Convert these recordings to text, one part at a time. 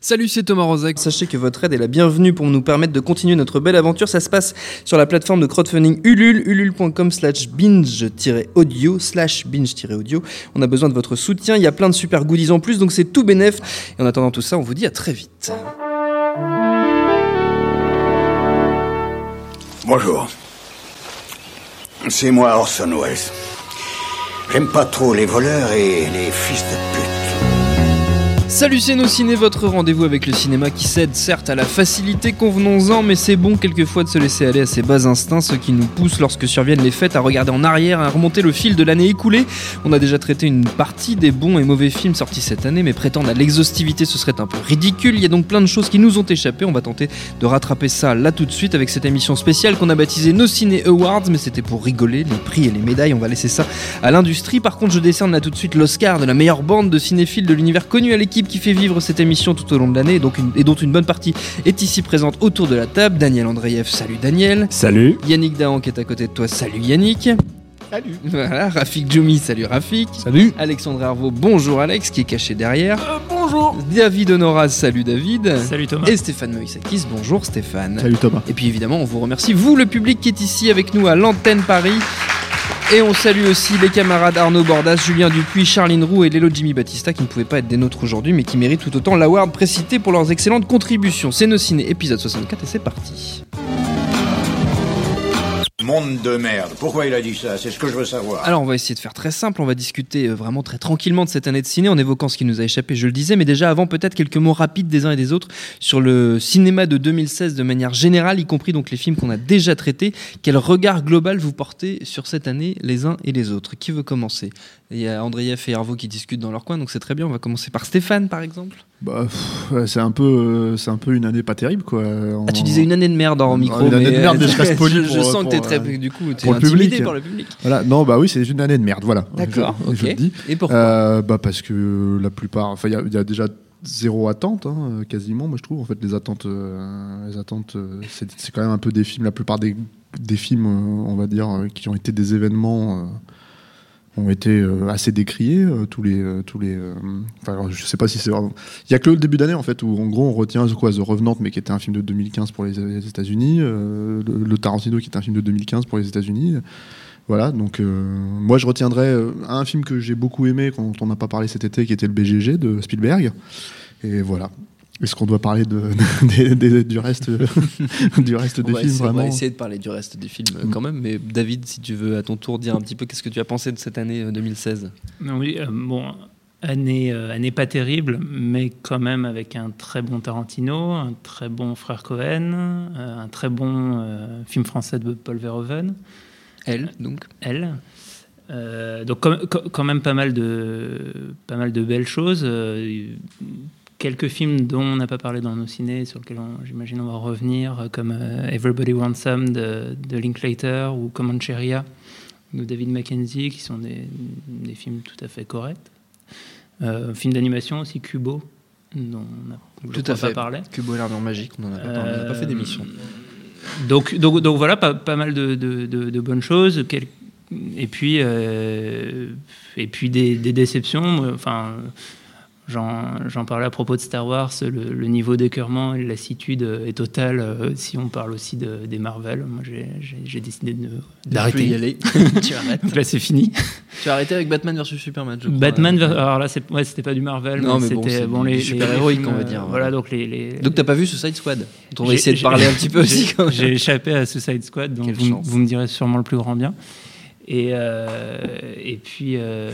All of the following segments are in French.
Salut, c'est Thomas Rozek. Sachez que votre aide est la bienvenue pour nous permettre de continuer notre belle aventure. Ça se passe sur la plateforme de crowdfunding Ulule, ulule.com slash binge-audio, slash binge-audio. On a besoin de votre soutien. Il y a plein de super goodies en plus, donc c'est tout bénef. Et en attendant tout ça, on vous dit à très vite. Bonjour. C'est moi Orson Welles. J'aime pas trop les voleurs et les fils de pute. Salut c'est nos ciné, votre rendez-vous avec le cinéma qui cède certes à la facilité, convenons-en, mais c'est bon quelquefois de se laisser aller à ses bas instincts, ce qui nous pousse lorsque surviennent les fêtes à regarder en arrière, à remonter le fil de l'année écoulée. On a déjà traité une partie des bons et mauvais films sortis cette année, mais prétendre à l'exhaustivité ce serait un peu ridicule. Il y a donc plein de choses qui nous ont échappé, on va tenter de rattraper ça là tout de suite avec cette émission spéciale qu'on a baptisée Nos Ciné Awards, mais c'était pour rigoler, les prix et les médailles, on va laisser ça à l'industrie. Par contre je décerne là tout de suite l'Oscar de la meilleure bande de cinéphiles de l'univers connu à l'équipe qui fait vivre cette émission tout au long de l'année et, donc une- et dont une bonne partie est ici présente autour de la table. Daniel Andreev, salut Daniel. Salut. Yannick Dahan qui est à côté de toi, salut Yannick. Salut. Voilà, Rafik Djoumi, salut Rafik. Salut. Alexandre Hervaux, bonjour Alex qui est caché derrière. bonjour. David Honoraz, salut David. Salut Thomas. Et Stéphane Moïsakis, bonjour Stéphane. Salut Thomas. Et puis évidemment, on vous remercie, vous le public qui est ici avec nous à l'antenne Paris. Et on salue aussi les camarades Arnaud Bordas, Julien Dupuis, Charline Roux et Lélo Jimmy Battista qui ne pouvaient pas être des nôtres aujourd'hui mais qui méritent tout autant l'award précité pour leurs excellentes contributions. C'est nos ciné épisode 64 et c'est parti. Monde de merde. Pourquoi il a dit ça? C'est ce que je veux savoir. Alors on va essayer de faire très simple, on va discuter euh, vraiment très tranquillement de cette année de ciné en évoquant ce qui nous a échappé, je le disais, mais déjà avant peut-être quelques mots rapides des uns et des autres sur le cinéma de 2016 de manière générale, y compris donc les films qu'on a déjà traités. Quel regard global vous portez sur cette année les uns et les autres? Qui veut commencer? Il y a Andreev et Hervo qui discutent dans leur coin, donc c'est très bien. On va commencer par Stéphane par exemple. Bah, c'est un peu, euh, c'est un peu une année pas terrible quoi. Ah tu disais une année de merde en Non, micro, une année mais de merde, mais je reste poli je, sens que t'es très, euh, du coup, t'es pour le intimidé public. par le public. Voilà. Non, bah oui, c'est une année de merde. Voilà. D'accord, Je- je ok. le dis. Et pourquoi Euh, bah parce que la plupart, enfin il y a- il y, a déjà zéro attente, hein, quasiment. Moi je trouve. En fait, les attentes, euh, les attentes, euh, c'est quand même un peu des films. La plupart des, des films, euh, on va dire, euh, qui ont été des événements. Ont été euh, assez décriés euh, tous les euh, tous les enfin je sais pas si c'est il y a que le début d'année en fait où en gros on retient quoi The Revenant mais qui était un film de 2015 pour les, États-Unis le, Tarantino qui était un film de 2015 pour les États-Unis. Voilà donc moi je retiendrai un film que j'ai beaucoup aimé quand on n'a pas parlé cet été qui était le BGG de Spielberg. Et voilà est-ce qu'on doit parler de, du reste du reste On des va, films essayer, on va vraiment essayer de parler du reste des films Mm. quand même, mais David, si tu veux à ton tour dire un petit peu qu'est-ce que tu as pensé de cette année euh, 2016 Oui, euh, bon, année, euh, année pas terrible, mais quand même avec un très bon Tarantino, un très bon Frère Cohen, euh, un très bon euh, film français de Paul Verhoeven, Elle, donc Elle. Euh, donc quand, quand- quand même pas mal de, pas mal de belles choses. Euh, quelques films dont on n'a pas parlé dans nos ciné, sur lesquels j'imagine on va revenir, euh, comme euh, Everybody Wants Some de, de Linklater ou Comancheria de David Mackenzie, qui sont des, des films tout à fait corrects. Euh, film d'animation aussi, Kubo, dont on n'a je Tout crois à fait. pas parlé. Cubo et l'armure magique, on n'en a pas parlé, on n'a pas fait Euh, d'émission. Donc, donc, donc voilà, pas, pas mal de, de- de- de bonnes choses. Quel- Et puis, euh, et puis des, des déceptions. Enfin, j'en parlais à propos de Star Wars. Le, le niveau d'écœurement et de lassitude est total. euh, si on parle aussi de- des Marvel, moi j'ai- décidé de peux y d'arrêter. aller. tu arrêtes. Donc là, c'est fini. Tu as arrêté avec Batman versus Superman, je crois. Batman, Euh, alors là, ouais, c'était pas du Marvel, Non, mais c'était bon, les, super les- les héroïque, films, on va euh, dire, Voilà, voilà. donc les, les, Donc t'as pas vu Suicide Squad? On va essayer de parler un petit peu aussi. j'ai- quand même. J'ai échappé à Suicide Squad, donc vous, me direz sûrement le plus grand bien. Et, euh, et puis. euh,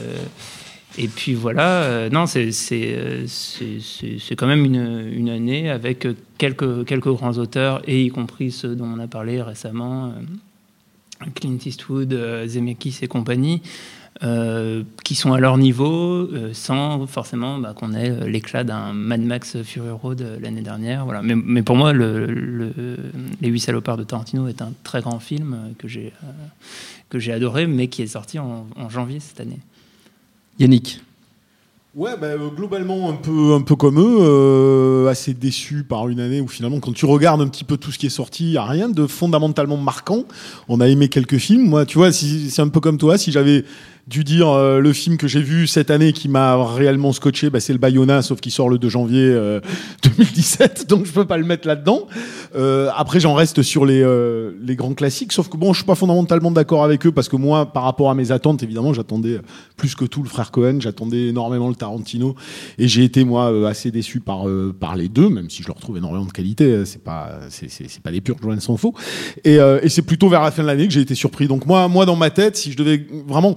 et puis voilà, euh, non, euh, c'est- quand même une, une année avec quelques, quelques grands auteurs, et y compris ceux dont on a parlé récemment, euh, Clint Eastwood, Zemeckis et compagnie, qui sont à leur niveau, sans forcément bah, qu'on ait l'éclat d'un Mad Max Fury Road l'année dernière. Voilà. Mais, pour moi, le, le- Les Huit Salopards de Tarantino est un très grand film que j'ai adoré, mais qui est sorti en janvier cette année. Yannick. Ouais, bah, euh, globalement un peu, un peu comme eux, euh, assez déçu par une année où finalement, quand tu regardes un petit peu tout ce qui est sorti, il n'y a rien de fondamentalement marquant. On a aimé quelques films. Moi, tu vois, c'est un peu comme toi, si j'avais dû dire euh, le film que j'ai vu cette année qui m'a réellement scotché, bah, c'est le Bayona, sauf qu'il sort le 2 janvier euh, 2017, donc je peux pas le mettre là-dedans. Euh, après, j'en reste sur les, euh, les grands classiques, sauf que bon, je suis pas fondamentalement d'accord avec eux parce que moi, par rapport à mes attentes, évidemment, j'attendais plus que tout le frère Cohen, j'attendais énormément le Tarantino, et j'ai été moi euh, assez déçu par euh, par les deux, même si je leur trouve énormément de qualité. euh, C'est pas c'est c'est pas des purs loin s'en faut. Et, et c'est plutôt vers la fin de l'année que j'ai été surpris. Donc moi moi dans ma tête, si je devais vraiment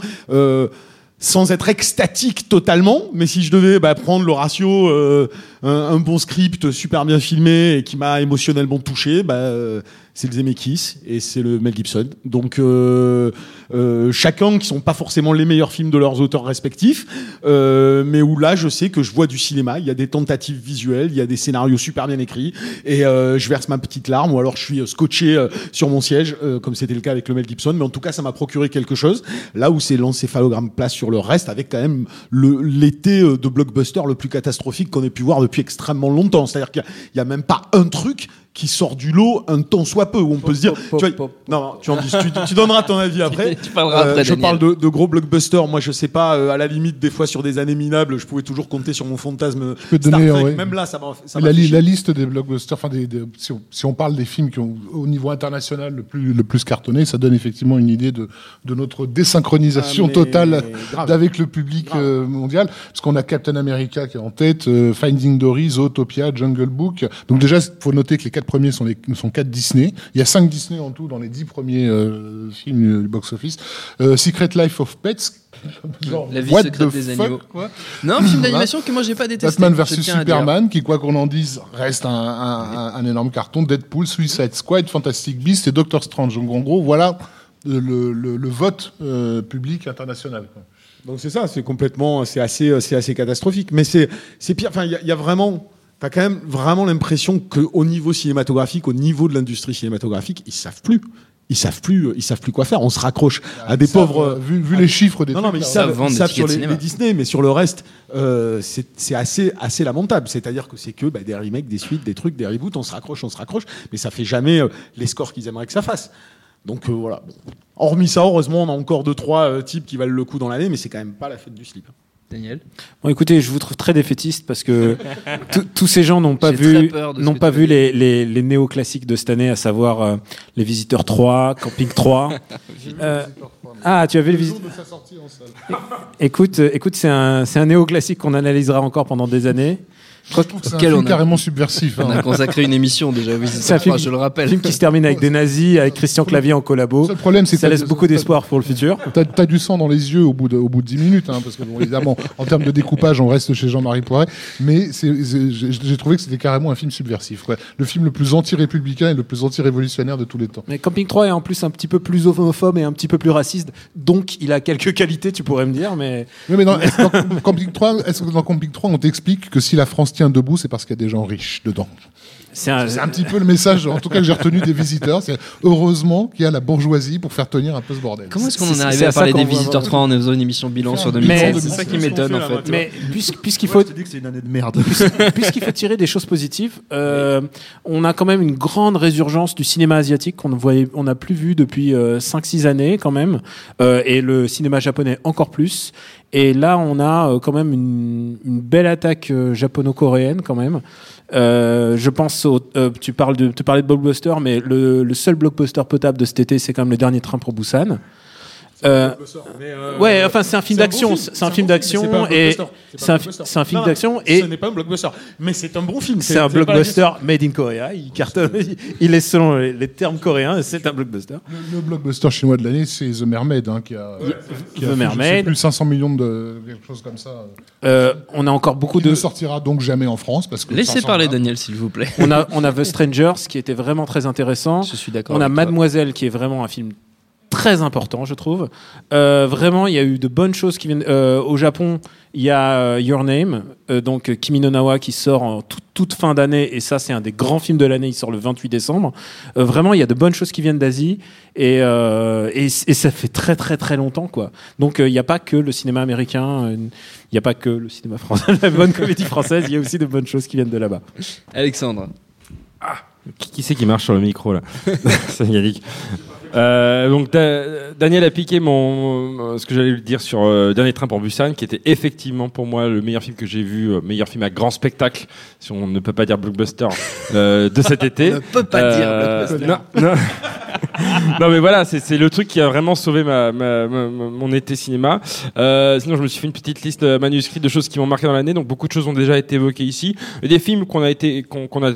sans être extatique totalement, mais si je devais bah, prendre le ratio, euh, un, un bon script super bien filmé et qui m'a émotionnellement touché, bah, euh, c'est le Zemeckis et c'est le Mel Gibson. Donc euh, euh, chacun qui sont pas forcément les meilleurs films de leurs auteurs respectifs, euh, mais où là je sais que je vois du cinéma, il y a des tentatives visuelles, il y a des scénarios super bien écrits et euh, je verse ma petite larme ou alors je suis euh, scotché sur mon siège comme c'était le cas avec le Mel Gibson, mais en tout cas ça m'a procuré quelque chose. Là où c'est l'encéphalogramme place sur le reste avec quand même l'été de blockbuster le plus catastrophique qu'on ait pu voir depuis extrêmement longtemps. C'est-à-dire qu'il y a- a même pas un truc qui sort du lot un temps soit peu où on peut se dire pop, tu, vois, pop, non, non, tu, en dis- tu, tu donneras ton avis après Tu parleras après, je Daniel. parle de, de gros blockbusters moi je sais pas euh, à la limite des fois sur des années minables je pouvais toujours compter sur mon fantasme peux te Star donner, Trek. ouais. même là ça m'a la, li- la liste des blockbusters, enfin des, des- si, on, si on parle des films qui ont au niveau international le plus, le plus cartonné, ça donne effectivement une idée de, de notre désynchronisation Ah, mais totale avec le public Grave. euh, mondial, parce qu'on a Captain America qui est en tête, euh, Finding Dory, Zootopia, Jungle Book. Donc déjà, il faut noter que les quatre premiers sont, les, sont quatre Disney. Il y a cinq Disney en tout dans les dix premiers euh, films du box-office. Euh, Secret Life of Pets. Genre, La vie what secrète the des fuck, animaux. quoi. Non, un film d'animation que moi j'ai pas détesté. Batman versus dire. Superman, qui, quoi qu'on en dise, reste un, un- un- un énorme carton. Deadpool, Suicide Squad, Fantastic Beasts et Doctor Strange. Donc, en gros, voilà le, le- le vote euh, public international. quoi. Donc c'est ça, c'est complètement, c'est assez, c'est assez catastrophique. Mais c'est, c'est pire. Enfin, il y, a- il y a vraiment, t'as quand même vraiment l'impression qu'au niveau cinématographique, au niveau de l'industrie cinématographique, ils savent plus. Ils savent plus, ils savent plus quoi faire. On se raccroche à des Ils savent, pauvres. euh, vu, vu les chiffres des Non, non, mais ils là, savent, ils savent sur les, Disney, mais sur le reste, euh, c'est c'est assez, assez lamentable. C'est-à-dire que c'est que bah, des remakes, des suites, des trucs, des reboots, on se raccroche, on se raccroche, mais ça fait jamais euh, les scores qu'ils aimeraient que ça fasse. Donc euh, voilà. Bon. Hormis ça, heureusement, on a encore deux trois euh, types qui valent le coup dans l'année, mais c'est quand même pas la fête du slip. Daniel. Bon, écoutez, je vous trouve très défaitiste parce que tous- ces gens n'ont pas vu, n'ont pas vu les, les, les néoclassiques de cette année, à savoir euh, Les Visiteurs 3, Camping 3. Euh, ah, tu as vu les Visiteurs de sa sortie en salle. Écoute, euh, écoute, c'est un, c'est un néoclassique qu'on analysera encore pendant des années. Je trouve que c'est un film a- carrément subversif. On hein. a consacré une émission déjà, oui, C'est un film- je le Un rappelle. film qui se termine avec des nazis, avec Christian Clavier en Le collabo. seul problème, c'est que Ça laisse beaucoup d'espoir pour le futur. T'as as du sang dans les yeux au bout de, au bout de 10 minutes, hein, parce que bon, évidemment, en termes de découpage, on reste chez Jean-Marie Poiret, mais j'ai trouvé que c'était carrément un film subversif. quoi. Le film le plus anti-républicain et le plus anti-révolutionnaire de tous les temps. Mais Camping 3 est en plus un petit peu plus homophobe et un petit peu plus raciste, donc il a quelques qualités, tu pourrais me dire, mais Oui, mais dans, est-ce que dans Camping 3, est-ce que dans Camping 3, on t'explique que si la France tient debout, c'est parce qu'il y a des gens riches dedans c'est un, petit peu le message, en tout cas, que j'ai retenu des visiteurs. C'est heureusement qu'il y a la bourgeoisie pour faire tenir un peu ce bordel. Comment est-ce qu'on en est arrivé à parler des visiteurs voir. 3 en faisant une émission bilan sur un 2016 bilan C'est ça qui m'étonne en fait. mais puisqu'- puisqu'il faut que c'est une année de merde. puisqu'il faut tirer des choses positives, euh, on a quand même une grande résurgence du cinéma asiatique qu'on ne voyait, on n'a plus vu depuis 5-6 années quand même, euh, et le cinéma japonais encore plus. Et là, on a euh, quand même une, une belle attaque euh, japono-coréenne quand même. Euh, je pense, au, euh, tu parles de, tu parlais de blockbuster, mais le, le seul blockbuster potable de cet été, c'est quand même le dernier train pour Busan. Euh, ouais, enfin c'est un film d'action, c'est un film d'action et c'est un, fi- c'est un film d'action et ce n'est pas un blockbuster, mais c'est un bon film. c'est un blockbuster made in Korea. Il cartonne, il est selon les, termes coréens, c'est un blockbuster. Le, blockbuster chinois de l'année, c'est The Mermaid, hein, qui a, The Mermaid. plus 500 millions de quelque chose comme ça. Euh, on a encore beaucoup Qui ne de, sortira donc jamais en France parce que Laissez 500 parler. Daniel s'il vous plaît. on a, on a The Strangers qui était vraiment très intéressant. Je suis d'accord. On a. Mademoiselle qui est vraiment un film très important, je trouve. Euh, vraiment, il y a eu de bonnes choses qui viennent. euh, au Japon, il y a euh, Your Name, euh, donc Kimi no Nawa qui sort en toute, toute fin d'année, et ça, c'est un des grands films de l'année. Il sort le 28 décembre. Euh, vraiment, il y a de bonnes choses qui viennent d'Asie, et, euh, et, et ça fait très très très longtemps, quoi. Donc, euh, il n'y a pas que le cinéma américain, euh, il n'y a pas que le cinéma français, la bonne comédie française. Il y a aussi de bonnes choses qui viennent de là-bas. Alexandre. Qui, qui c'est qui marche sur le micro là? C'est Yannick. Euh, donc Da- Daniel a piqué mon ce que j'allais lui dire sur euh, Dernier train pour Busan, qui était effectivement pour moi le meilleur film que j'ai vu, euh, meilleur film à grand spectacle, si on ne peut pas dire blockbuster, de cet été. On ne peut pas dire blockbuster. Non, non. non mais voilà, c'est le truc qui a vraiment sauvé ma, ma- ma- ma- mon été cinéma. Sinon, je me suis fait une petite liste manuscrite de choses qui m'ont marqué dans l'année. Donc beaucoup de choses ont déjà été évoquées ici. Des films qu'on a été qu'on qu'on a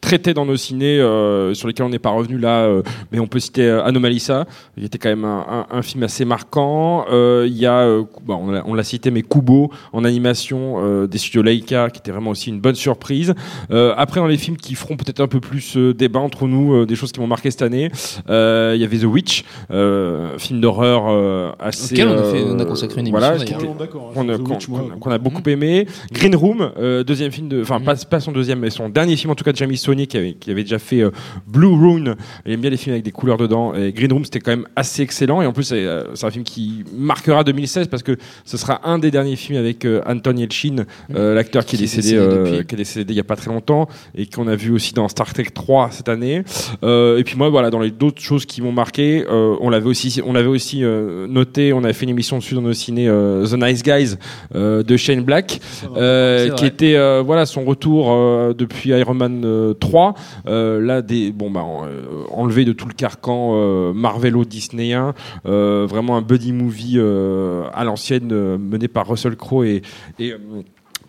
traités dans nos ciné, euh, sur lesquels on n'est pas revenu là, euh, mais on peut citer euh, Anomalisa, qui était quand même un, un- un film assez marquant. Euh, Il y a, on l'a- cité, mais Kubo en animation euh, des studios Leica, qui était vraiment aussi une bonne surprise. Euh, après, dans les films qui feront peut-être un peu plus euh, débat entre nous, euh, des choses qui m'ont marqué cette année, euh, il y avait The Witch, euh, un film d'horreur euh, assez. Auquel on a fait- on a consacré une voilà, émission, D'accord. qu'on a, beaucoup aimé. Green Room, euh, deuxième film de, enfin pas, pas son deuxième, mais son dernier film en tout cas de Jamie Saunier qui avait, qui avait déjà fait euh, Blue Rune. Il aime bien les films avec des couleurs dedans. Et Green Room c'était quand même assez excellent et en plus c'est euh, c'est un film qui marquera 2016 parce que ce sera un des derniers films avec euh, Anton Yelchin, euh, l'acteur qui est Qui est décédé, qui est décédé il y a pas très longtemps et qu'on a vu aussi dans Star Trek 3 cette année. Et puis moi voilà dans les d'autres choses qui m'ont marqué, on l'avait aussi on l'avait aussi noté, on avait fait une émission dessus dans nos ciné The Nice Guys de Shane Black qui vrai. était voilà son retour depuis Iron Man 3 euh, là des bon bah euh, enlevé de tout le carcan euh, Marvelo disneyen euh, vraiment un buddy movie à l'ancienne mené par Russell Crowe et,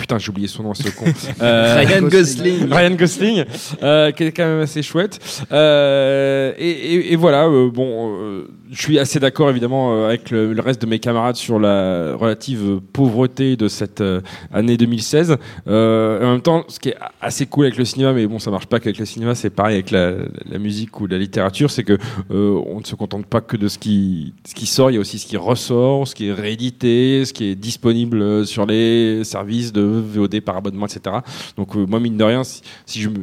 Putain, j'ai oublié son nom, ce con. Euh, Ryan Gosling. Ryan Gosling, euh, qui est quand même assez chouette. Euh, et, et- et voilà, bon, je suis assez d'accord évidemment avec le, le reste de mes camarades sur la relative pauvreté de cette année 2016. Euh, en même temps, ce qui est assez cool avec le cinéma, mais bon, ça marche pas qu'avec le cinéma, c'est pareil avec la, la musique ou la littérature, c'est que euh, on ne se contente pas que de ce qui, ce qui sort, il y a aussi ce qui ressort, ce qui est réédité, ce qui est disponible sur les services de VOD par abonnement, etc. Donc euh, moi, mine de rien, si,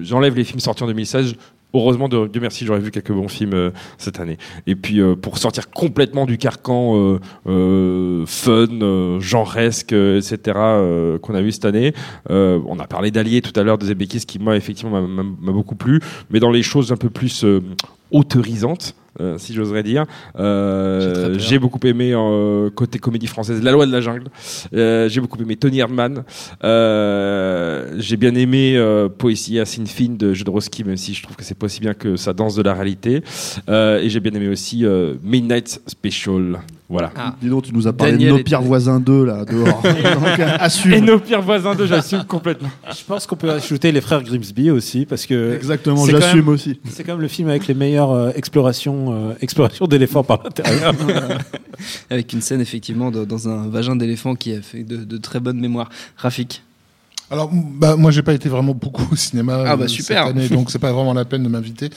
j'enlève les films sortis en 2016, Heureusement, de, Dieu merci, j'aurais vu quelques bons films euh, cette année. Et puis, euh, pour sortir complètement du carcan fun, genresque, etc., qu'on a vu cette année, on a parlé d'Allier tout à l'heure, de Zemeckis, qui, moi, effectivement, m'a- beaucoup plu. Mais dans les choses un peu plus autorisantes, euh, si j'oserais dire, euh, J'ai beaucoup aimé, euh, côté comédie française, La loi de la jungle. J'ai beaucoup aimé Tony Erdmann. Euh, j'ai bien aimé Poésie à Sinfin de Jodorowsky, même si je trouve que c'est pas aussi bien que ça danse de la réalité. Et j'ai bien aimé aussi Midnight Special. Voilà. Ah. Dis donc, tu nous as parlé Daniel de nos pires voisins 2 là, dehors. Donc, assume. Et nos pires voisins de j'assume complètement. Je pense qu'on peut ajouter les frères Grimsby aussi, parce que Exactement, j'assume même- aussi. c'est quand même le film avec les meilleures euh, explorations, euh, explorations d'éléphants par l'intérieur. Avec une scène effectivement de- dans un vagin d'éléphant qui a fait de, de très bonnes mémoires. Rafik. Alors, bah, moi, j'ai pas été vraiment beaucoup au cinéma Ah, bah, euh, super. cette année, donc c'est pas vraiment la peine de m'inviter.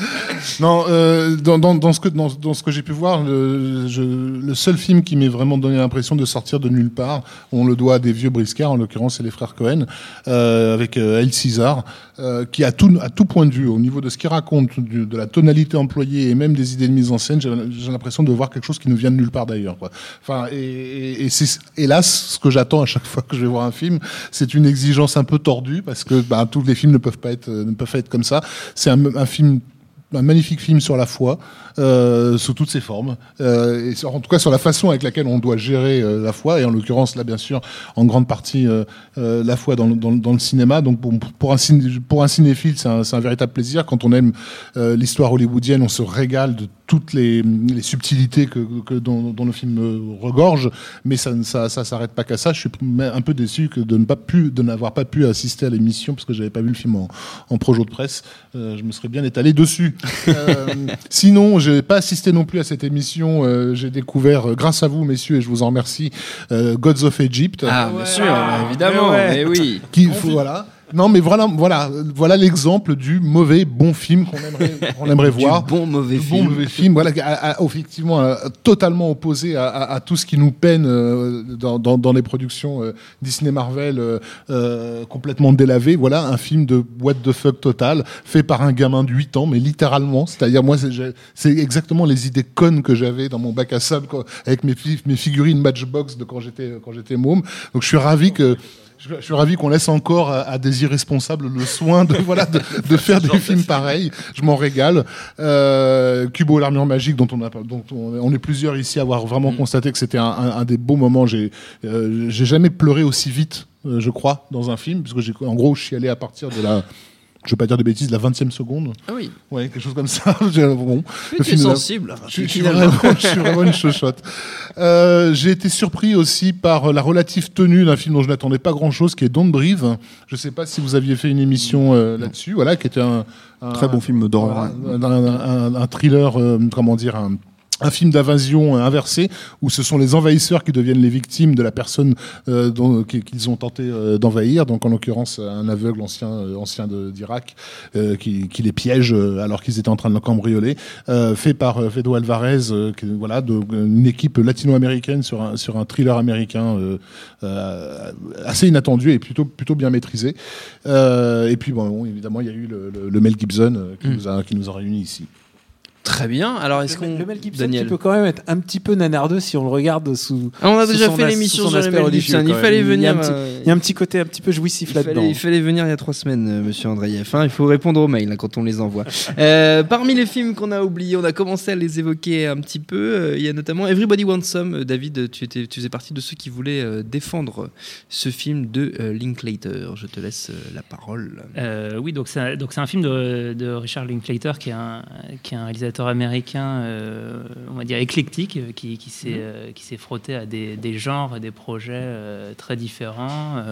non, euh, dans, dans, dans ce que dans, dans ce que j'ai pu voir, le, je, le seul film qui m'ait vraiment donné l'impression de sortir de nulle part, on le doit à des vieux briscards, en l'occurrence c'est les frères Cohen, euh, avec euh, El César, euh, qui à tout à tout point de vue, au niveau de ce qu'il raconte, du- de la tonalité employée et même des idées de mise en scène, j'ai l'impression de voir quelque chose qui nous vient de nulle part d'ailleurs. Enfin, et, et, et c'est hélas ce que j'attends à chaque fois que je vais voir un film. C'est une exigence un peu tordue parce que bah, tous les films ne peuvent pas être ne peuvent pas être comme ça. C'est un, un film un magnifique film sur la foi, euh, sous toutes ses formes, euh, et sur- en tout cas sur la façon avec laquelle on doit gérer euh, la foi, et en l'occurrence là bien sûr en grande partie la foi dans, le- dans, le- dans le cinéma. Donc pour un ciné- pour un cinéphile, c'est un, véritable plaisir. Quand on aime l'histoire hollywoodienne, on se régale de toutes les, les subtilités que, que dont, dont le film regorge, mais ça ne ça, ça s'arrête pas qu'à ça. Je suis un peu déçu que de ne pas pu de n'avoir pas pu assister à l'émission parce que j'avais pas vu le film en, en projo de presse. Je me serais bien étalé dessus. Euh, sinon, j'ai pas assisté non plus à cette émission. Euh, j'ai découvert, euh, grâce à vous, messieurs, et je vous en remercie, euh, Gods of Egypt. Ah, bien sûr, évidemment. Mais oui. Qui, faut- voilà. Non, mais voilà, voilà, voilà l'exemple du mauvais bon film qu'on aimerait, qu'on aimerait Du voir. bon mauvais Du film. bon mauvais film, voilà, à- à- effectivement, à- totalement opposé à, tout ce qui nous peine euh, dans, dans, dans les productions euh, Disney Marvel euh, euh, complètement délavées. Voilà, un film de what the fuck total, fait par un gamin de 8 ans, mais littéralement. C'est-à-dire, moi, c'est- exactement les idées connes que j'avais dans mon bac à sable quoi, avec mes, mes figurines Matchbox de quand j'étais quand j'étais môme. Donc, je suis ravi que Je, je suis ravi qu'on laisse encore à, à des irresponsables le soin de voilà de, de faire des films pareils. Je m'en régale. Euh, Kubo l'armure magique dont on a dont on, on est plusieurs ici à avoir vraiment constaté que c'était un, un- un des beaux moments. J'ai euh, j'ai jamais pleuré aussi vite, euh, je crois, dans un film parce que j'ai en gros je suis allé à partir de la je veux pas dire de bêtises, la 20e seconde. Ah oui. Ouais, quelque chose comme ça. Bon, tu film, sensible. je, suis- je suis vraiment, je suis vraiment une chochotte. Euh, j'ai été surpris aussi par la relative tenue d'un film dont je n'attendais pas grand-chose, qui est Don't Breathe. Je ne sais pas si vous aviez fait une émission euh, là-dessus, voilà, qui était un, un- Très bon film d'horreur. voilà, un, un- un- un thriller, euh, comment dire, un, un film d'invasion euh, inversé où ce sont les envahisseurs qui deviennent les victimes de la personne euh, qu'ils ont tenté euh, d'envahir. Donc en l'occurrence un aveugle ancien euh, ancien d'Irak euh, qui, qui les piège alors qu'ils étaient en train de le cambrioler. Euh, fait par Fedo Alvarez, euh, qui- voilà, de, une équipe latino-américaine sur un sur un thriller américain euh, euh, assez inattendu et plutôt plutôt bien maîtrisé. Euh, et puis bon, évidemment il y a eu le, le- le Mel Gibson euh, qui Mm. nous a qui nous a réunis ici. Très bien. Alors, est-ce qu'on. le Mel Gibson Daniel. qui peut quand même être un petit peu nanardeux si on le regarde sous. Ah, on a sous déjà son fait l'émission sur le aspect Mel Gibson. Il fallait. Il y venir. un petit- euh, Il y a un petit côté un petit peu jouissif là-dedans. il fallait venir il y a trois semaines, euh, monsieur Andreev. hein. Il faut répondre aux mails hein, quand on les envoie. Euh, parmi les films qu'on a oubliés, on a commencé à les évoquer un petit peu. Euh, il y a notamment Everybody Wants Some. Euh, David, tu, étais, tu faisais partie de ceux qui voulaient euh, défendre ce film de euh, Linklater. Je te laisse euh, la parole. Euh, oui, donc c'est un, donc c'est un film de, de Richard Linklater, qui est un, qui est un réalisateur américain, euh, on va dire éclectique, euh, qui, qui s'est euh, qui s'est frotté à des, des genres et des projets euh, très différents,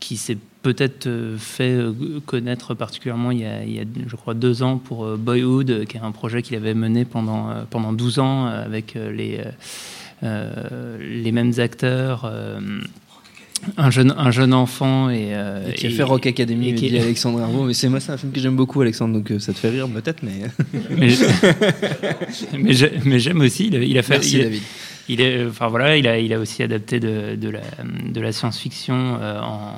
qui s'est peut-être fait connaître particulièrement il y, a, il y a, je crois, deux ans pour Boyhood, qui est un projet qu'il avait mené pendant, pendant 12 ans avec les, les mêmes acteurs. Euh, un jeune, un jeune enfant et, euh, Et qui a et- fait Rock Academy, et qui- dit Alexandre Herbeau. Mais c'est moi, c'est un film que j'aime beaucoup, Alexandre. Donc euh, ça te fait rire peut-être, mais. mais j'ai- mais j'ai- mais j'aime aussi. Il a, il a fait. Merci il a- David. il est, enfin voilà, il a, il a aussi adapté de, de la, de la science-fiction euh, en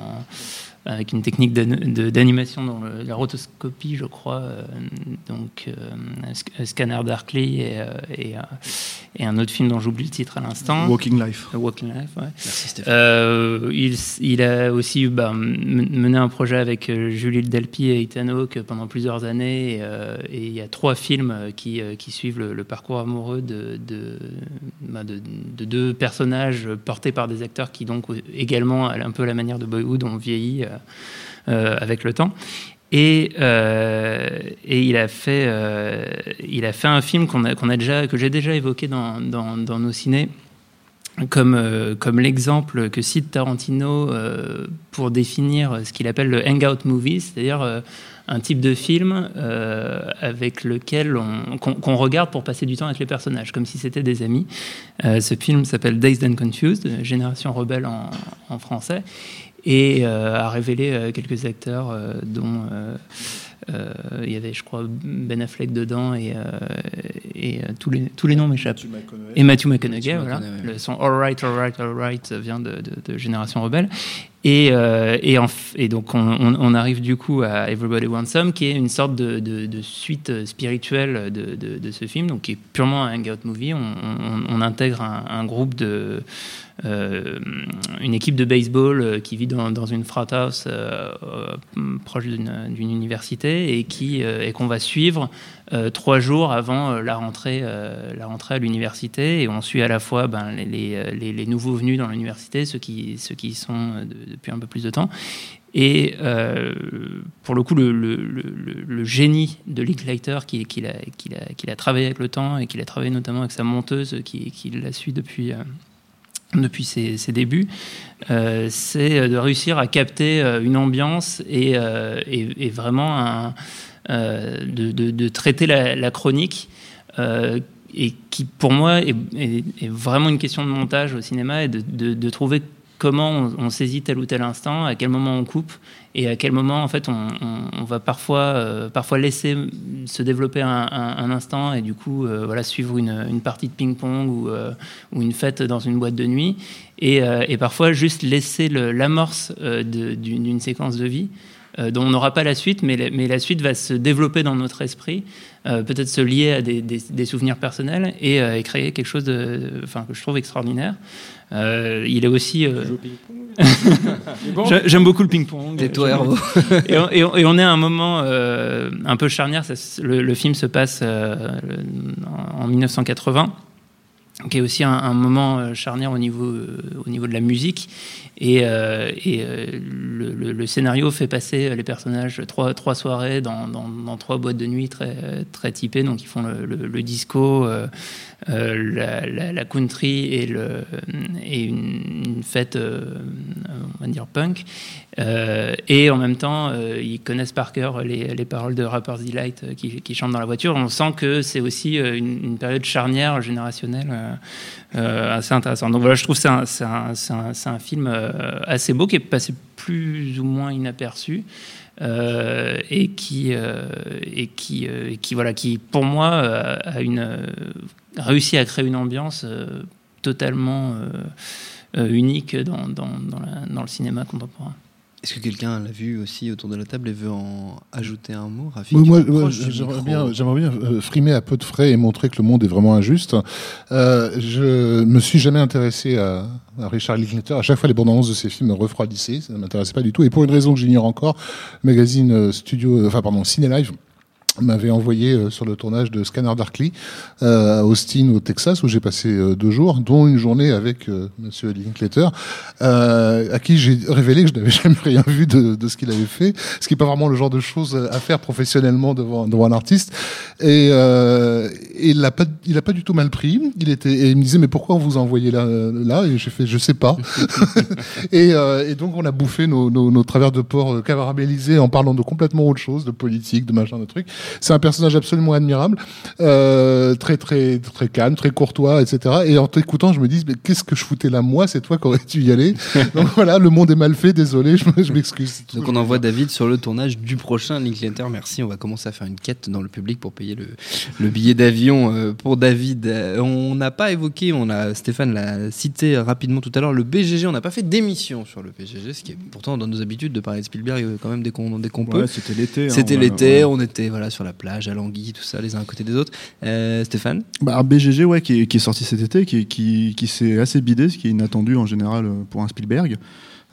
avec une technique d'animation dans le- la rotoscopie, je crois, euh, donc euh, Sc- Scanner Darkly et, euh, et, euh, et un autre film dont j'oublie le titre à l'instant. Walking Life. Walking Life, ouais. Merci Stéphane. Euh, il, il a aussi bah, mené un projet avec euh, Julie Delpy et Ethan Hawke pendant plusieurs années. Et, euh, et il y a trois films euh, qui, euh, qui suivent le, le parcours amoureux de, de, bah, de- de deux personnages portés par des acteurs qui, donc, également, un peu à la manière de Boyhood, ont vieilli euh, euh, avec le temps. Et, euh, et il a fait, euh, il a fait un film qu'on a, déjà, que j'ai déjà évoqué dans, nos ciné, comme, euh, comme l'exemple que cite Tarantino pour définir ce qu'il appelle le hangout movie, c'est-à-dire un type de film avec lequel on, qu'on, regarde pour passer du temps avec les personnages, comme si c'était des amis. Ce film s'appelle Dazed and Confused, Génération rebelle en français, et euh, a révélé euh, quelques acteurs euh, dont il y avait, je crois, Ben Affleck dedans et, et tous, les, tous les noms m'échappent. Et Matthew McConaughey, Matthew voilà. Le son All Right, All Right, All Right vient de, de- de Génération Rebelle. Et, euh, et, donc, on, arrive du coup à Everybody Wants Some, qui est une sorte de, suite euh, spirituelle de, ce film, donc qui est purement un hangout movie. On, intègre un, groupe de. euh, une équipe de baseball qui vit dans, une frat house proche d'une université et qui et qu'on va suivre euh, trois jours avant euh, la rentrée euh, la rentrée à l'université. Et on suit à la fois ben, les, les, nouveaux venus dans l'université ceux qui ceux qui y sont de- depuis un peu plus de temps. Et pour le coup, le, le- le- génie de Linklater, qu'il qu'il a, qu'il a, qu'il a travaillé avec le temps et qu'il a travaillé notamment avec sa monteuse qui, qui la suit depuis, depuis ses, débuts, c'est de réussir à capter une ambiance et, et- vraiment un- de, de- de traiter la, chronique. euh, et qui, pour moi, est, vraiment une question de montage au cinéma et de, trouver comment on, saisit tel ou tel instant, à quel moment on coupe et à quel moment en fait on, on- va parfois, euh, parfois laisser se développer un, instant et du coup euh, voilà, suivre une, une partie de ping-pong ou, euh, une fête dans une boîte de nuit et, euh, parfois juste laisser l'amorce euh, d'une séquence de vie euh, dont on n'aura pas la suite, mais la, mais la suite va se développer dans notre esprit, euh, peut-être se lier à des, des- des souvenirs personnels et, euh, et créer quelque chose de, enfin, que je trouve extraordinaire. Euh, il est aussi. euh, J'a- J'aime beaucoup le ping-pong. Et toi, et, on, et on- et on est à un moment euh, un peu charnière. Ça le, le film se passe euh, le- en 1980 qui est aussi un, un moment euh, charnière au niveau, euh, au niveau de la musique. Et, euh, euh, le, scénario fait passer les personnages trois, trois soirées dans, dans- trois boîtes de nuit très, très typées. Donc ils font le, disco, euh, la, country et, une, fête, on va dire punk. Et en même temps, ils connaissent par cœur les, les paroles de Rapper's Delight qui, qui chantent dans la voiture. On sent que c'est aussi une, période charnière générationnelle assez intéressante. Donc voilà, je trouve que c'est un, un- film assez beau qui est passé plus ou moins inaperçu. euh, et qui euh, et qui euh, voilà qui pour moi euh, a une euh, réussi à créer une ambiance euh, totalement euh, euh, unique dans, dans, dans, dans le cinéma contemporain. Est-ce que quelqu'un l'a vu aussi autour de la table et veut en ajouter un mot Rafik, Oui, moi, du j'aimerais bien, euh, frimer à peu de frais et montrer que le monde est vraiment injuste. Euh, je me suis jamais intéressé à, à Richard Linklater. À chaque fois, les bandes annonces de ses films me refroidissaient. Ça ne m'intéressait pas du tout. Et pour une raison que j'ignore encore, le magazine euh, Studio, enfin pardon, Ciné Live m'avait envoyé euh, sur le tournage de Scanner Darkly euh, à Austin au Texas où j'ai passé euh, deux jours dont une journée avec euh, Monsieur Linklater euh, à qui j'ai révélé que je n'avais jamais rien vu de, de ce qu'il avait fait ce qui est pas vraiment le genre de choses à faire professionnellement devant, devant un artiste. Et, euh, et il l'a pas il a pas du tout mal pris. Il était et il me disait mais pourquoi on vous a envoyé là là? Et j'ai fait je sais pas. Et, euh, et donc on a bouffé nos, nos, nos travers de euh, caramélisés en parlant de complètement autre chose de politique de machin de trucs c'est un personnage absolument admirable, euh, très très très calme, très courtois, etc. Et en t'écoutant, je me dis, mais qu'est-ce que je foutais là moi C'est toi qui aurais dû y aller. Donc voilà, le monde est mal fait. Désolé, je, me- je m'excuse. Donc on envoie. David sur le tournage du prochain Linklater. Merci. On va commencer à faire une quête dans le public pour payer le, le billet d'avion euh, pour David. Euh, On n'a pas évoqué, on a Stéphane l'a cité rapidement tout à l'heure, le BGG. On n'a pas fait d'émission sur le BGG, ce qui est pourtant dans nos habitudes de parler de Spielberg quand même dès qu'on dès qu'on peut. C'était l'été. hein, C'était l'été, on était voilà sur la plage à Languille, tout ça, les uns à côté des autres. Euh, Stéphane, Bah, BGG, ouais, qui est, sorti cet été, qui, qui, qui s'est assez bidé, ce qui est inattendu en général euh, pour un Spielberg.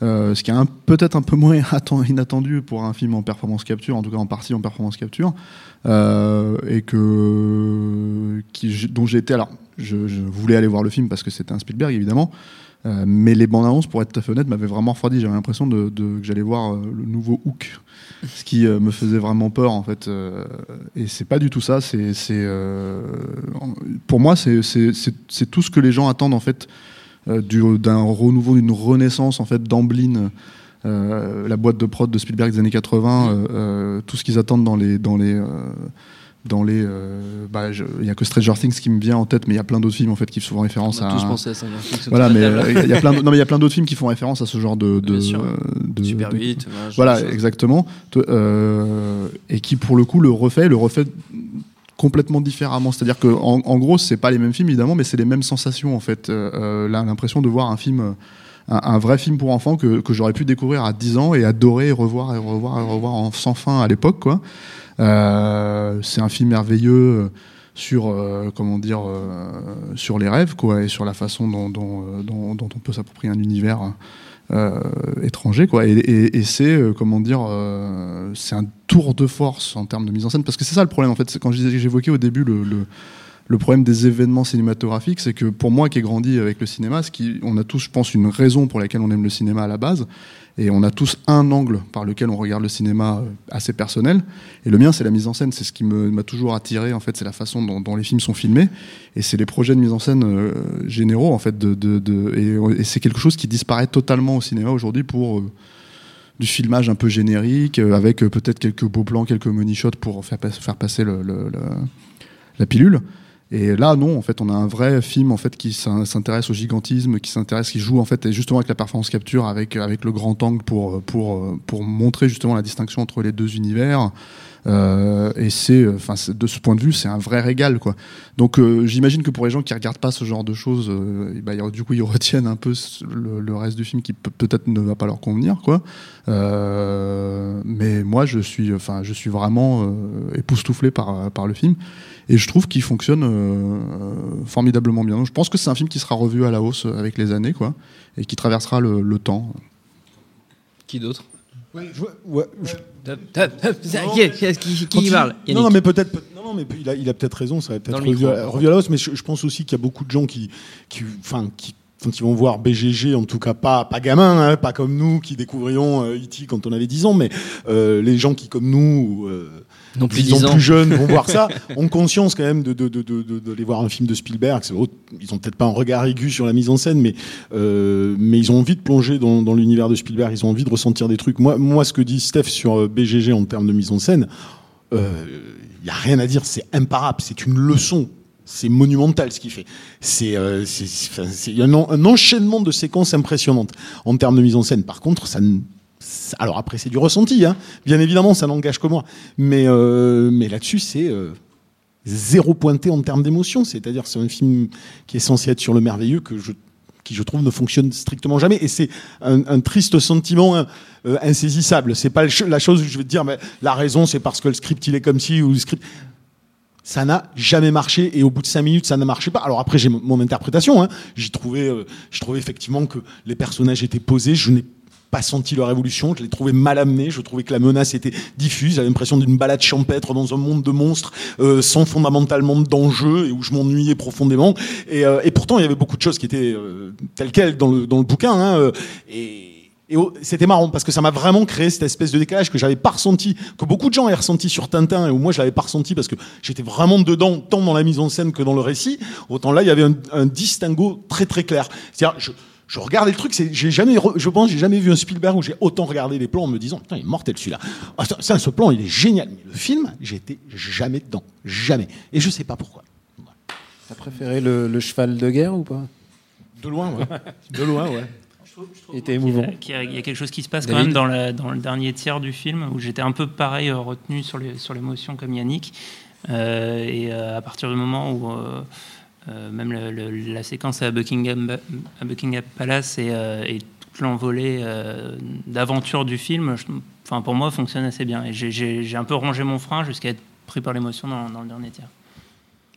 Euh, ce qui est peut-être un peu moins atten- inattendu pour un film en performance capture, en tout cas en partie en performance capture, et que qui, dont été. Alors, je voulais aller voir le film parce que c'était un Spielberg évidemment, euh, mais les bandes annonces, pour être tout à fait honnête, m'avaient vraiment refroidi. J'avais l'impression de, que j'allais voir euh, le nouveau Hook, ce qui euh, me faisait vraiment peur en fait. et c'est pas du tout ça. C'est, pour moi, c'est, tout ce que les gens attendent en fait du- d'un renouveau, d'une renaissance en fait d'Amblin. la boîte de prod de Spielberg des années 80, euh, euh, tout ce qu'ils attendent dans les dans les euh, bah, il y a que Stranger Things qui me vient en tête mais il y a plein d'autres films en fait qui font référence on a à tous pensé à ça. voilà, mais euh, il y a plein de, non, mais il y a plein d'autres films qui font référence à ce genre de, de, Bien sûr. euh, de- Super de- 8, voilà, exactement. Te- euh, et qui pour le coup le refait, le refait complètement différemment. C'est-à-dire que en, en gros, c'est pas les mêmes films évidemment, mais c'est les mêmes sensations en fait. Euh, euh, l'impression de voir un film. euh, Un, un vrai film pour enfants que, que j'aurais pu découvrir à 10 ans et adorer et revoir et revoir et revoir en, sans fin à l'époque quoi. Euh, c'est un film merveilleux euh, sur euh, comment dire sur les rêves quoi et sur la façon dont, on peut s'approprier un univers étranger quoi. Et, c'est comment dire c'est un tour de force en termes de mise en scène parce que c'est ça le problème en fait. Quand j'évoquais au début le, le le problème des événements cinématographiques, c'est que pour moi qui ai grandi avec le cinéma, ce qui, on a tous, je pense, une raison pour laquelle on aime le cinéma à la base, et on a tous un angle par lequel on regarde le cinéma euh, assez personnel. Et le mien, c'est la mise en scène, c'est ce qui m'a toujours attiré. En fait, c'est la façon dont, les films sont filmés, et c'est les projets de mise en scène euh, généraux, en fait, de- et, c'est quelque chose qui disparaît totalement au cinéma aujourd'hui pour euh, du filmage un peu générique, euh, avec euh, peut-être quelques beaux plans, quelques money shots pour faire, pas- faire passer la pilule. Et là, non, en fait, on a un vrai film en fait qui s'in- s'intéresse au gigantisme, qui s'intéresse, qui joue en fait justement avec la performance capture, avec avec le grand angle pour pour pour montrer justement la distinction entre les deux univers. Euh, et c'est, enfin, de ce point de vue, c'est un vrai régal, quoi. Donc, euh, j'imagine que pour les gens qui regardent pas ce genre de choses, euh, bah, du coup, ils retiennent un peu le, reste du film qui peut- peut-être ne va pas leur convenir, quoi. Mais moi, je suis, enfin, je suis vraiment époustouflé par par le film. Et je trouve qu'il fonctionne euh, formidablement bien. Donc, je pense que c'est un film qui sera revu à la hausse avec les années, quoi, et qui traversera le, le temps. Qui d'autre? Ouais, ouais, je- Qui, parle? Non, Yannick non, mais peut-être. peut- Non, non, mais il a, il a peut-être raison. Ça va peut-être revu, micro. à- revu à la hausse. Mais je, je pense aussi qu'il y a beaucoup de gens qui, qui, enfin, qui quand ils vont voir BGG, en tout cas pas pas gamins, hein, pas comme nous qui découvrions euh, E.T. quand on avait 10 ans, mais euh, les gens qui comme nous, euh, Non plus 10 ans. plus jeunes, vont voir ça, ont conscience quand même de de de de, de- d'aller voir un film de Spielberg. Ils ont peut-être pas un regard aigu sur la mise en scène, mais euh, mais ils ont envie de plonger dans, dans l'univers de Spielberg. Ils ont envie de ressentir des trucs. Moi moi ce que dit Steph sur euh, BGG en termes de mise en scène, il y a rien à dire. C'est imparable. C'est une leçon. C'est monumental ce qu'il fait. C'est euh, un, un enchaînement de séquences impressionnantes en termes de mise en scène. Par contre, ça ne alors après c'est du ressenti, hein. bien évidemment, ça n'engage que moi. Mais, euh, mais là-dessus, c'est euh, zéro pointé en termes d'émotion. C'est-à-dire c'est un film qui est censé être sur le merveilleux que je qui je trouve ne fonctionne strictement jamais et c'est un, triste sentiment hein, euh, insaisissable c'est pas la chose où je vais te dire mais la raison c'est parce que le script il est comme ci ou le script ça n'a jamais marché et au bout de cinq minutes ça ne marchait pas. Alors après j'ai mon- interprétation. J'ai trouvé, j'ai trouvé effectivement que les personnages étaient posés. Je n'ai pas senti leur évolution. Je l'ai trouvé mal amené. Je trouvais que la menace était diffuse. J'avais l'impression d'une balade champêtre dans un monde de monstres euh, sans fondamentalement d'enjeux et où je m'ennuyais profondément. Et, euh, et pourtant il y avait beaucoup de choses qui étaient euh, telles quelles dans le dans le bouquin. Hein, et c'était marrant parce que ça m'a vraiment créé cette espèce de décalage que j'avais pas ressenti, que beaucoup de gens avaient ressenti sur Tintin et où moi je l'avais pas ressenti parce que j'étais vraiment dedans, tant dans la mise en scène que dans le récit. Autant là, il y avait un, un distinguo très très clair. C'est-à-dire, je, je regardais le truc, c'est, j'ai jamais, re- je pense, j'ai jamais vu un Spielberg où j'ai autant regardé les plans en me disant, putain, il est mortel celui-là. Ah, ça, ce plan, il est génial. Mais le film, j'étais jamais dedans, jamais. Et je sais pas pourquoi. T'as préféré le, le cheval de guerre ou pas? De loin, ouais. De loin, ouais. Il était émouvant. qu'il y a- qu'il y a quelque chose qui se passe quand même dans, la- dans le dernier tiers du film où j'étais un peu pareil euh, retenu sur les- sur l'émotion comme Yannick. Euh, et euh, à partir du moment où euh, même la séquence à Buckingham, Palace et, euh, et toute l'envolée euh, d'aventure du film, pour moi fonctionne assez bien. Et j'ai- un peu rongé mon frein jusqu'à être pris par l'émotion dans le dernier tiers.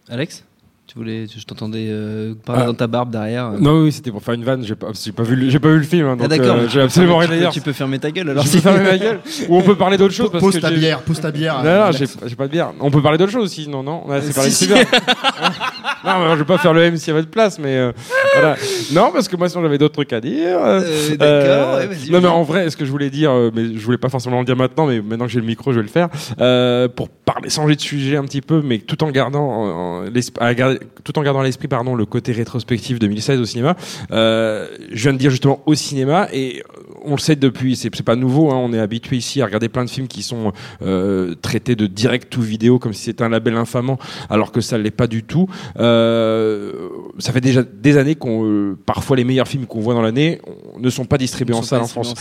Alex? Tu voulais, je t'entendais euh, parler Ah. dans ta barbe derrière. Non, oui, c'était pour faire une vanne. J'ai pas, j'ai pas vu, le- j'ai pas vu le film. hein, ah donc, d'accord, euh, j'ai absolument tu rien à dire. Tu peux fermer ta gueule alors. Je peux fermer ma gueule. Ou on peut parler d'autre chose parce Pose que ta bière, pose ta bière. Non, euh, non, j'ai pas de bière. On peut parler d'autre chose aussi, non, non. Ouais, c'est parler de Si, si. Non, mais je vais pas faire le MC à votre place, mais euh, voilà. Non, parce que moi, sinon, j'avais d'autres trucs à dire. Euh, d'accord, ouais, vas-y, non, mais en vrai, ce que je voulais dire, euh, mais je voulais pas forcément le dire maintenant, mais maintenant que j'ai le micro, je vais le faire. Euh, pour parler, changer de sujet un petit peu, mais tout en gardant, euh, l'esprit- à garder- tout en gardant à l'esprit, pardon, le côté rétrospectif 2016 au cinéma. Euh, je viens de dire justement au cinéma et on le sait depuis, c'est pas nouveau, hein, on est habitué ici à regarder plein de films qui sont euh, traités de direct to vidéo comme si c'était un label infamant, alors que ça l'est pas du tout. Euh, ça fait déjà des années qu'on, parfois les meilleurs films qu'on voit dans l'année ne sont pas distribués en salle en France.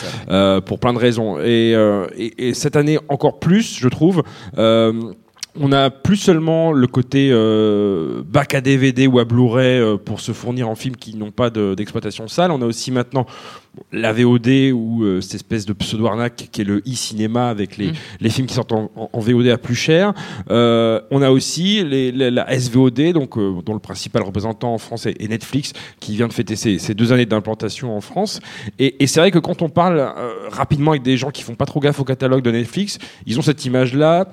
Pour plein de raisons. Et, et, et cette année encore plus, je trouve. Euh, on a plus seulement le côté euh, bac à DVD ou à Blu-ray euh, pour se fournir en films qui n'ont pas de- d'exploitation salle. On a aussi maintenant la VOD ou euh, cette espèce de pseudo-arnaque qui est le e-cinéma avec les, Mm. les films qui sortent en, VOD à plus cher. Euh, on a aussi les, les- la SVOD, donc, euh, dont le principal représentant en France est, est Netflix, qui vient de fêter ses, ses deux années d'implantation en France. Et, et c'est vrai que quand on parle euh, rapidement avec des gens qui font pas trop gaffe au catalogue de Netflix, ils ont cette image-là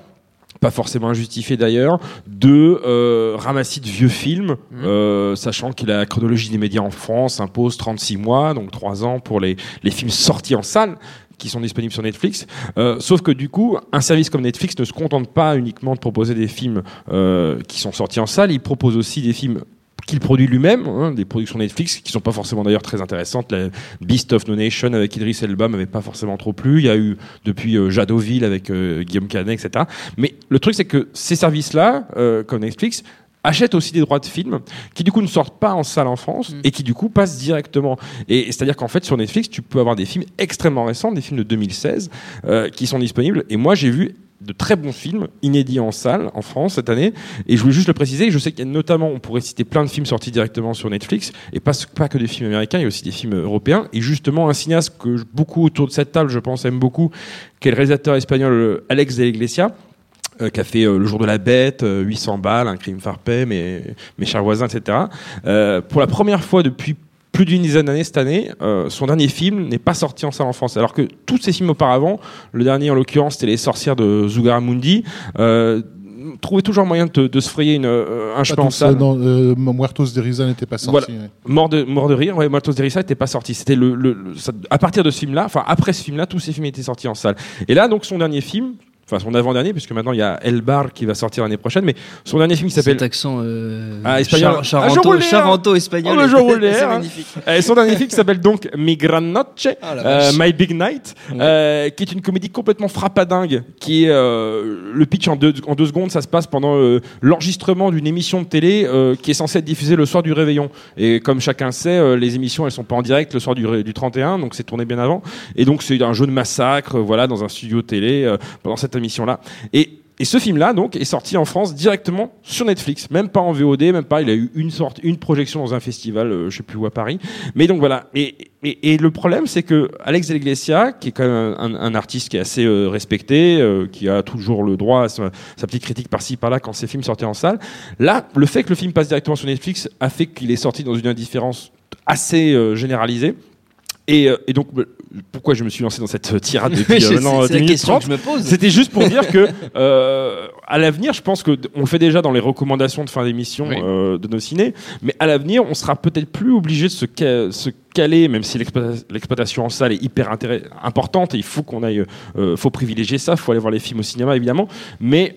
pas forcément injustifié d'ailleurs, de euh, ramassis de vieux films, euh, sachant que la chronologie des médias en France impose 36 mois, donc 3 ans pour les, les films sortis en salle qui sont disponibles sur Netflix. Euh, sauf que du coup, un service comme Netflix ne se contente pas uniquement de proposer des films euh, qui sont sortis en salle, il propose aussi des films qu'il produit lui-même, hein, des productions Netflix qui sont pas forcément d'ailleurs très intéressantes. La Beast of No Nation avec Idris Elba m'avait pas forcément trop plu. Il y a eu depuis euh, Jadoville avec euh, Guillaume Canet, etc. Mais le truc c'est que ces services-là, euh, comme Netflix, achètent aussi des droits de films qui du coup ne sortent pas en salle en France et qui du coup passent directement. Et c'est-à-dire qu'en fait sur Netflix, tu peux avoir des films extrêmement récents, des films de 2016 euh, qui sont disponibles. Et moi j'ai vu de très bons films inédits en salle en France cette année. Et je voulais juste le préciser, je sais qu'il y a notamment, on pourrait citer plein de films sortis directement sur Netflix, et pas, que des films américains, il y a aussi des films européens. Et justement, un cinéaste que beaucoup autour de cette table, je pense, aime beaucoup, qui est le réalisateur espagnol euh, Alex de Iglesia, euh, qui a fait euh, Le jour de la bête, euh, 800 balles, Un crime farpé, mes, mes chers voisins, etc. Pour la première fois depuis plus d'une dizaine d'années cette année, euh, son dernier film n'est pas sorti en salle en France. Alors que tous ses films auparavant, le dernier en l'occurrence c'était Les sorcières de Zugaramundi, euh, toujours moyen de, se frayer une, euh, un chemin en salle. non, euh, Muertos de Risa n'était pas sorti. Voilà. ouais. Mort de, mort de rire, ouais, Muertos de Risa n'était pas sorti. C'était le, le- le- ça- à partir de ce film-là, enfin après ce film-là, tous ces films étaient sortis en salle. Et là, donc son dernier film, enfin son avant-dernier, puisque maintenant il y a El Bar qui va sortir l'année prochaine, mais son dernier film qui s'appelle Cet accent euh, Ah, espagnol. char- Ah, charanto, roulais, hein. charanto espagnol. Oh, le jour roulé, c'est hein. magnifique. Euh, son dernier film qui s'appelle donc Mi Gran Noche, Ah, euh. My Big Night, euh, qui est une comédie complètement frappadingue, qui est euh, le pitch en deux, en deux secondes, ça se passe pendant euh, l'enregistrement d'une émission de télé euh, qui est censée être diffusée le soir du réveillon. Et comme chacun sait, les émissions elles sont pas en direct le soir du, du 31, donc c'est tourné bien avant. Et donc c'est un jeu de massacre, voilà, dans un studio télé pendant cette émission-là. Et ce film-là, donc, est sorti en France directement sur Netflix, même pas en VOD, même pas. Il a eu une sorte, une projection dans un festival, euh, je sais plus où à Paris. Mais donc voilà. Et, le problème, c'est que Alex de la Iglesia, qui est quand même un, artiste qui est assez euh, respecté, euh, qui a toujours le droit à sa, petite critique par-ci par-là quand ses films sortaient en salle. Là, le fait que le film passe directement sur Netflix a fait qu'il est sorti dans une indifférence assez euh, généralisée. Et, donc, pourquoi je me suis lancé dans cette tirade depuis maintenant c'est 10 la minutes question 30 que je me pose. C'était juste pour dire que euh, à l'avenir, je pense que on le fait déjà dans les recommandations de fin d'émission Oui. euh, de nos ciné, mais à l'avenir, on sera peut-être plus obligé de se, ca- se caler, même si l'exploita- l'exploitation en salle est hyper importante et il faut qu'on aille, euh, faut privilégier ça, faut aller voir les films au cinéma évidemment, mais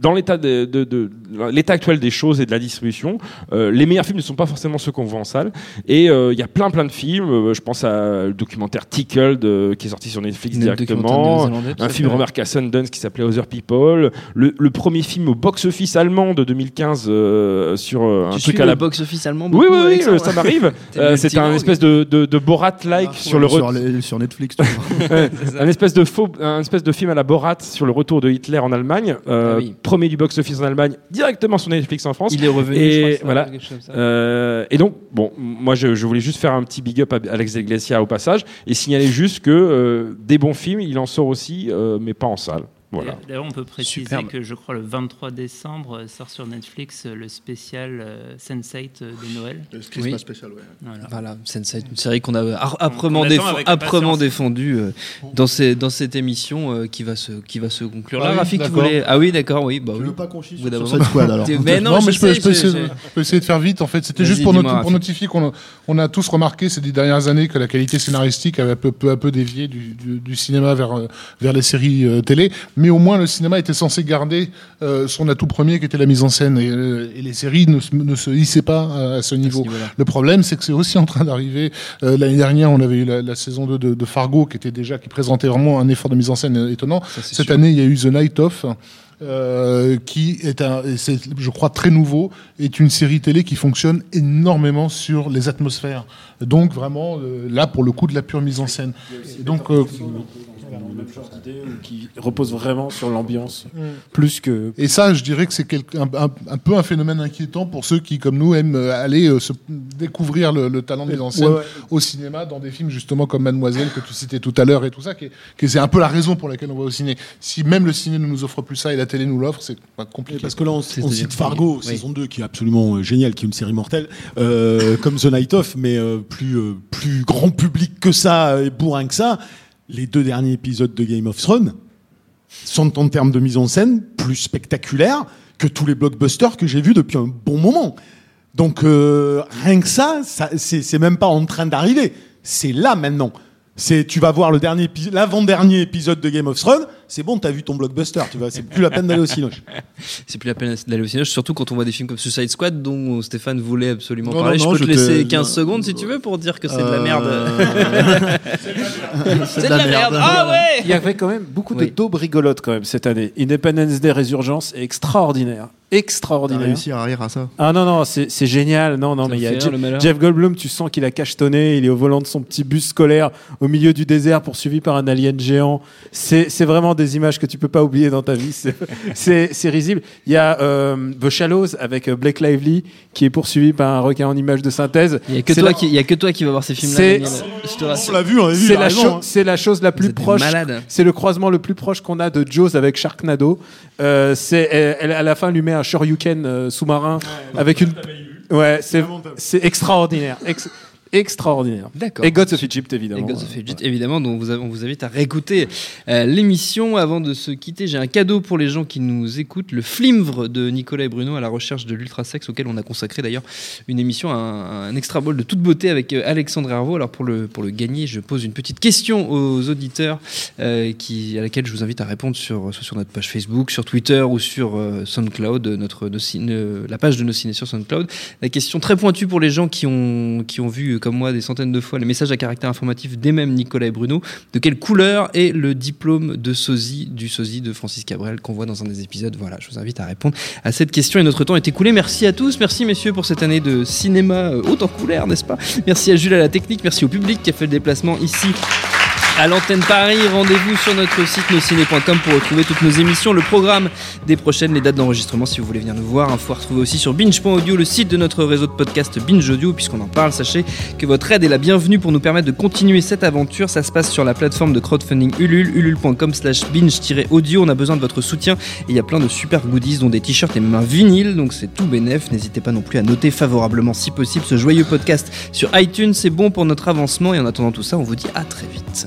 dans l'état de, de- de- l'état actuel des choses et de la distribution, euh, les meilleurs films ne sont pas forcément ceux qu'on voit en salle. Et euh, il y a plein plein de films. euh, je pense à le documentaire Tickled qui est sorti sur Netflix Le directement. Un film remarqué à Sundance qui s'appelait Other People. Le, le premier film au box-office allemand de 2015 euh, sur euh, un Tu truc suis à la le box-office allemand oui, oui, oui, ça m'arrive. Euh, c'est un espèce de, de, de Borat-like sur le sur, les- sur Netflix. tu vois. Ouais, un espèce de faux, un espèce de film à la Borat sur le retour de Hitler en Allemagne, euh, Ah oui. premier du box-office en Allemagne, directement sur Netflix en France. Il est revenu, Et je crois, voilà. Euh, et donc, bon, moi je, je voulais juste faire un petit big up à Alex Iglesia au passage et signaler juste que euh, des bons films, il en sort aussi, euh, mais pas en salle. Voilà. D'ailleurs, on peut préciser Superbe. que je crois le 23 décembre euh, sort sur Netflix euh, le spécial euh, Sense8 euh, de Noël. Oui. spécial, ouais. Voilà. Voilà, Sense8, une série qu'on a âprement, défendue euh, dans, ces, dans cette émission euh, qui, va se, qui va se conclure. Ah Là, oui, Rafik, tu d'accord. voulais. Ah oui, d'accord, oui. Bah, Tu oui. veux pas qu'on chie sur cette squad alors Mais non, mais je peux, je, peux sais, essayer, je- je peux essayer de faire vite. En fait, c'était juste pour, not- notifier qu'on on a tous remarqué ces dix dernières années que la qualité scénaristique avait peu, peu à peu dévié du, du- du cinéma vers, vers les séries euh, télé. Mais au moins, le cinéma était censé garder euh, son atout premier qui était la mise en scène. Et, euh, et les séries ne, se- ne se hissaient pas euh, à ce niveau. Le problème, c'est que c'est aussi en train d'arriver. Euh, L'année dernière, on avait eu la, la saison 2 de, de Fargo qui était déjà, qui présentait vraiment un effort de mise en scène étonnant. Ça, Cette sûr. année, il y a eu The Night Of. euh, qui est un, je crois très nouveau, est une série télé qui fonctionne énormément sur les atmosphères. Donc vraiment euh, là pour le coup de la pure mise en scène. Et donc euh, même genre d'idée ou qui repose vraiment sur l'ambiance plus que Et ça, je dirais que c'est quelque- un, un- un peu un phénomène inquiétant pour ceux qui, comme nous, aiment euh, aller euh, se découvrir le, le talent de mise en scène Ouais, ouais. au cinéma dans des films justement comme Mademoiselle que tu citais tout à l'heure et tout ça, qui, est- qui est- c'est un peu la raison pour laquelle on va au ciné. Si même le ciné ne nous offre plus ça et la télé nous l'offre, c'est pas compliqué. Parce que là, on, cite Fargo, Oui. saison 2, qui est absolument euh, génial, qui est une série mortelle, euh, comme The Night Of, mais euh, plus, euh, plus grand public que ça et bourrin que ça. Les deux derniers épisodes de Game of Thrones sont en termes de mise en scène plus spectaculaires que tous les blockbusters que j'ai vus depuis un bon moment. Donc euh, rien que ça, c'est même pas en train d'arriver. C'est là maintenant. C'est tu vas voir le dernier l'avant-dernier épisode de Game of Thrones, c'est bon, t'as vu ton blockbuster, tu vois, c'est plus la peine d'aller au cinoche. C'est plus la peine d'aller au cinéma, surtout quand on voit des films comme Suicide Squad dont Stéphane voulait absolument Non, parler. non, je non, peux te laisser t'ai- 15 non. secondes si tu veux pour dire que c'est de la Euh, merde. C'est de la merde. Ah ouais il y avait quand même beaucoup Oui. de daubes rigolotes quand même cette année. Independence Day Résurgence est extraordinaire. Extraordinaire. réussi à rire à ça. Ah non, non, c'est c'est génial. Non, non, Ça mais il y a fait rire, Je- le malheur. Jeff Goldblum, tu sens qu'il a cachetonné, il est au volant de son petit bus scolaire au milieu du désert poursuivi par un alien géant. C'est c'est vraiment des images que tu peux pas oublier dans ta vie. C'est- C'est c'est risible. Il y a euh, The Shallows avec euh, Blake Lively qui est poursuivi par un requin en images de synthèse. Il y a que C'est toi la- qui, il y a que toi qui va voir ces films-là. C'est- Daniel. Je te On l'a vu, on l'a vu. C'est il a la, raison, cho- hein. c'est la chose la Vous plus êtes des proche. malades. C'est le croisement le plus proche qu'on a de Jaws avec Sharknado. Euh, c'est elle, elle, à la fin lui met un shoryuken euh, sous-marin avec une. Ouais, c'est c'est extraordinaire, Ex- extraordinaire. D'accord. Et Gods of Egypt évidemment. Et Gods of Egypt, évidemment, dont vous on vous invite à réécouter euh, l'émission. Avant de se quitter, j'ai un cadeau pour les gens qui nous écoutent le Flimvre de Nicolas et Bruno à la recherche de l'ultrasex, auquel on a consacré d'ailleurs une émission, un, un extra ball de toute beauté avec euh, Alexandre Hervaux. Alors pour le, pour le gagner, je pose une petite question aux auditeurs euh, qui, à laquelle je vous invite à répondre sur, soit sur notre page Facebook, sur Twitter ou sur SoundCloud, notre, nos la page de nos ciné sur SoundCloud. La question très pointue pour les gens qui ont, qui ont vu, comme moi, des centaines de fois les messages à caractère informatif des mêmes Nicolas et Bruno. De quelle couleur est le diplôme de sosie du sosie de Francis Cabrel qu'on voit dans un des épisodes? Voilà, je vous invite à répondre à cette question. Et notre temps est écoulé. Merci à tous, merci messieurs pour cette année de cinéma euh, haute en couleur, n'est-ce pas? Merci à Jules à la technique, merci au public qui a fait le déplacement ici à l'antenne Paris. Rendez-vous sur notre site nosciné.com pour retrouver toutes nos émissions, le programme des prochaines, les dates d'enregistrement si vous voulez venir nous voir. Info à retrouver aussi sur binge.audio, le site de notre réseau de podcast Binge Audio. Puisqu'on en parle, sachez que votre aide est la bienvenue pour nous permettre de continuer cette aventure. Ça se passe sur la plateforme de crowdfunding Ulule, ulule.com slash binge-audio. On a besoin de votre soutien il y a plein de super goodies, dont des t-shirts et même un vinyle. Donc c'est tout bénef. N'hésitez pas non plus à noter favorablement si possible ce joyeux podcast sur iTunes. C'est bon pour notre avancement et en attendant tout ça, on vous dit à très vite.